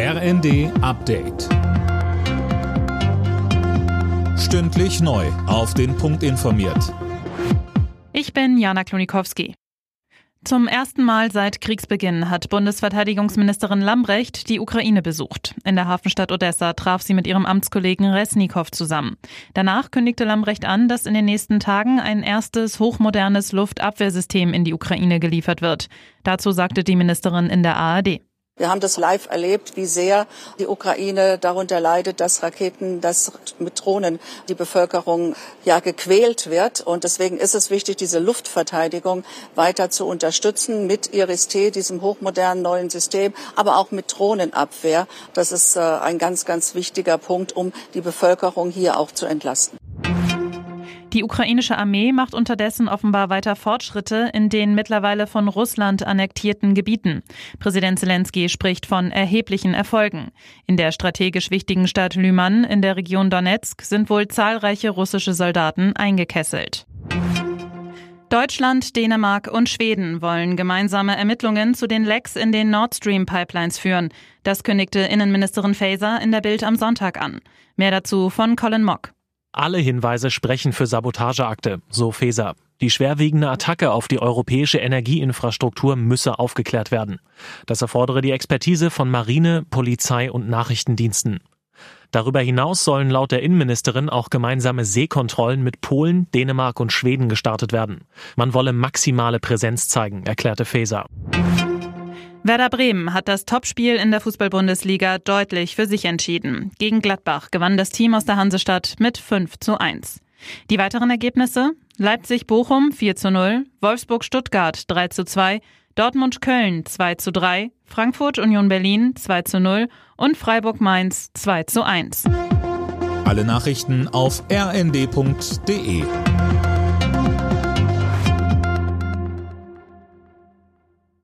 RND Update. Stündlich neu. Auf den Punkt informiert. Ich bin Jana Klonikowski. Zum ersten Mal seit Kriegsbeginn hat Bundesverteidigungsministerin Lambrecht die Ukraine besucht. In der Hafenstadt Odessa traf sie mit ihrem Amtskollegen Resnikow zusammen. Danach kündigte Lambrecht an, dass in den nächsten Tagen ein erstes hochmodernes Luftabwehrsystem in die Ukraine geliefert wird. Dazu sagte die Ministerin in der ARD. Wir haben das live erlebt, wie sehr die Ukraine darunter leidet, dass Raketen, dass mit Drohnen die Bevölkerung ja gequält wird. Und deswegen ist es wichtig, diese Luftverteidigung weiter zu unterstützen mit IRIS-T, diesem hochmodernen neuen System, aber auch mit Drohnenabwehr. Das ist äh, ein ganz, ganz wichtiger Punkt, um die Bevölkerung hier auch zu entlasten. Die ukrainische Armee macht unterdessen offenbar weiter Fortschritte in den mittlerweile von Russland annektierten Gebieten. Präsident Zelensky spricht von erheblichen Erfolgen. In der strategisch wichtigen Stadt Lyman in der Region Donetsk sind wohl zahlreiche russische Soldaten eingekesselt. Deutschland, Dänemark und Schweden wollen gemeinsame Ermittlungen zu den Lecks in den Nord Stream Pipelines führen. Das kündigte Innenministerin Faeser in der Bild am Sonntag an. Mehr dazu von Colin Mock. Alle Hinweise sprechen für Sabotageakte, so Feser. Die schwerwiegende Attacke auf die europäische Energieinfrastruktur müsse aufgeklärt werden. Das erfordere die Expertise von Marine, Polizei und Nachrichtendiensten. Darüber hinaus sollen laut der Innenministerin auch gemeinsame Seekontrollen mit Polen, Dänemark und Schweden gestartet werden. Man wolle maximale Präsenz zeigen, erklärte Faeser. Werder Bremen hat das Topspiel in der Fußball-Bundesliga deutlich für sich entschieden. Gegen Gladbach gewann das Team aus der Hansestadt mit 5 zu 1. Die weiteren Ergebnisse? Leipzig-Bochum 4 zu 0, Wolfsburg-Stuttgart 3 zu 2, Dortmund-Köln 2 zu 3, Frankfurt-Union Berlin 2 zu 0 und Freiburg-Mainz 2 zu 1. Alle Nachrichten auf rnd.de